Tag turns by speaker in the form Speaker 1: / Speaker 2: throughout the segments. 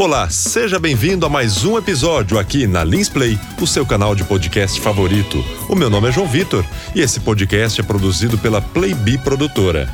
Speaker 1: Olá, seja bem-vindo a mais um episódio aqui na Lins Play, o seu canal de podcast favorito. O meu nome é João Vitor e esse podcast é produzido pela Playbi Produtora.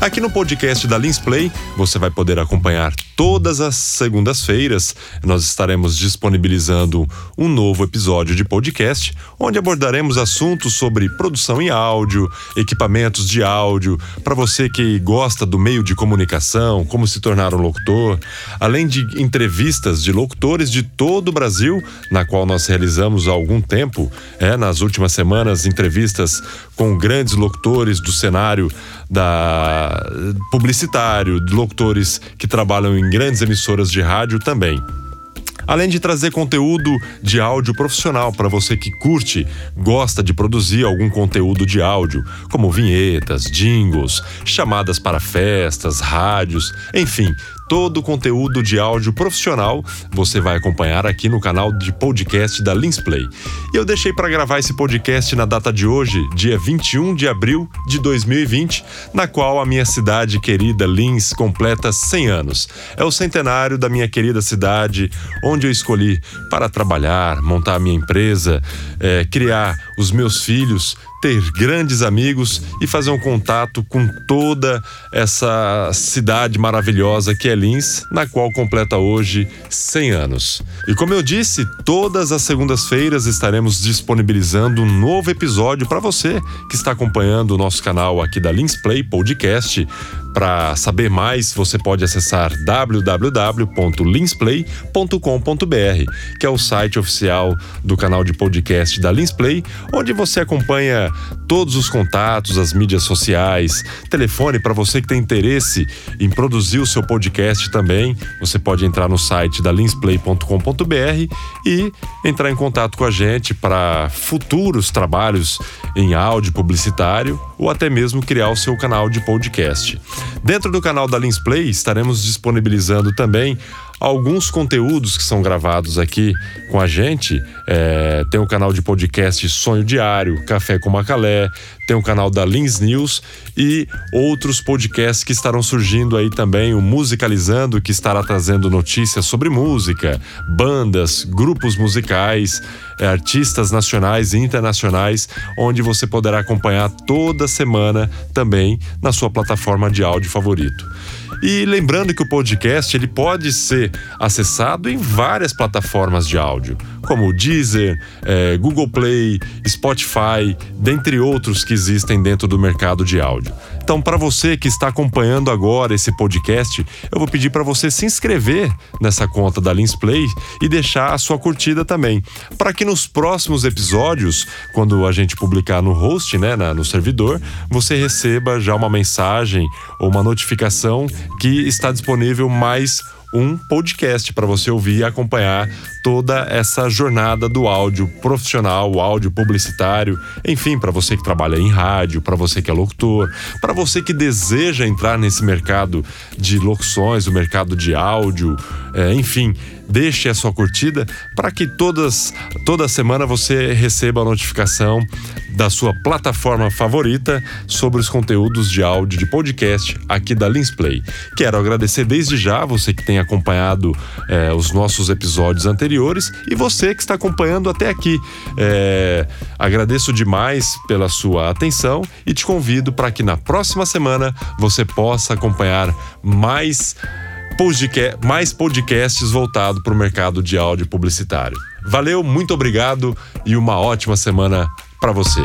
Speaker 1: Aqui no podcast da Lins Play, você vai poder acompanhar todas as segundas-feiras. Nós estaremos disponibilizando um novo episódio de podcast, onde abordaremos assuntos sobre produção em áudio, equipamentos de áudio, para você que gosta do meio de comunicação, como se tornar um locutor, além de entrevistas de locutores de todo o Brasil, na qual nós realizamos há algum tempo, é, nas últimas semanas, entrevistas com grandes locutores do cenário da publicitário, locutores que trabalham em grandes emissoras de rádio também. Além de trazer conteúdo de áudio profissional para você que curte, gosta de produzir algum conteúdo de áudio, como vinhetas, jingles, chamadas para festas, rádios, enfim, todo o conteúdo de áudio profissional você vai acompanhar aqui no canal de podcast da Linsplay. E eu deixei para gravar esse podcast na data de hoje, dia 21 de abril de 2020, na qual a minha cidade querida Lins completa 100 anos. É o centenário da minha querida cidade, onde eu escolhi para trabalhar, montar a minha empresa, é, criar os meus filhos ter grandes amigos e fazer um contato com toda essa cidade maravilhosa que é Lins, na qual completa hoje 100 anos. E como eu disse, todas as segundas-feiras estaremos disponibilizando um novo episódio para você que está acompanhando o nosso canal aqui da Lins Play Podcast. Para saber mais, você pode acessar www.linsplay.com.br, que é o site oficial do canal de podcast da Linsplay, onde você acompanha todos os contatos, as mídias sociais, telefone para você que tem interesse em produzir o seu podcast também. Você pode entrar no site da linsplay.com.br e entrar em contato com a gente para futuros trabalhos em áudio publicitário ou até mesmo criar o seu canal de podcast. Dentro do canal da Linsplay estaremos disponibilizando também alguns conteúdos que são gravados aqui com a gente. É, tem o canal de podcast Sonho Diário, Café com Macalé, tem o canal da Lins News e outros podcasts que estarão surgindo aí também, o Musicalizando, que estará trazendo notícias sobre música, bandas, grupos musicais, é, artistas nacionais e internacionais, onde você poderá acompanhar toda semana também na sua plataforma de áudio favorito. E lembrando que o podcast ele pode ser acessado em várias plataformas de áudio, como Deezer, é, Google Play, Spotify, dentre outros que existem dentro do mercado de áudio. Então, para você que está acompanhando agora esse podcast, eu vou pedir para você se inscrever nessa conta da Lins Play e deixar a sua curtida também, para que nos próximos episódios, quando a gente publicar no host, né, na, no servidor, você receba já uma mensagem ou uma notificação que está disponível mais um podcast para você ouvir e acompanhar toda essa jornada do áudio profissional, o áudio publicitário, enfim, para você que trabalha em rádio, para você que é locutor, para você que deseja entrar nesse mercado de locuções, o mercado de áudio, é, enfim, deixe a sua curtida para que todas, toda semana você receba a notificação da sua plataforma favorita sobre os conteúdos de áudio de podcast aqui da Linsplay. Quero agradecer desde já você que tem acompanhado é, os nossos episódios anteriores e você que está acompanhando até aqui. É, agradeço demais pela sua atenção e te convido para que na próxima semana você possa acompanhar mais mais podcasts voltados para o mercado de áudio publicitário. Valeu, muito obrigado e uma ótima semana para você.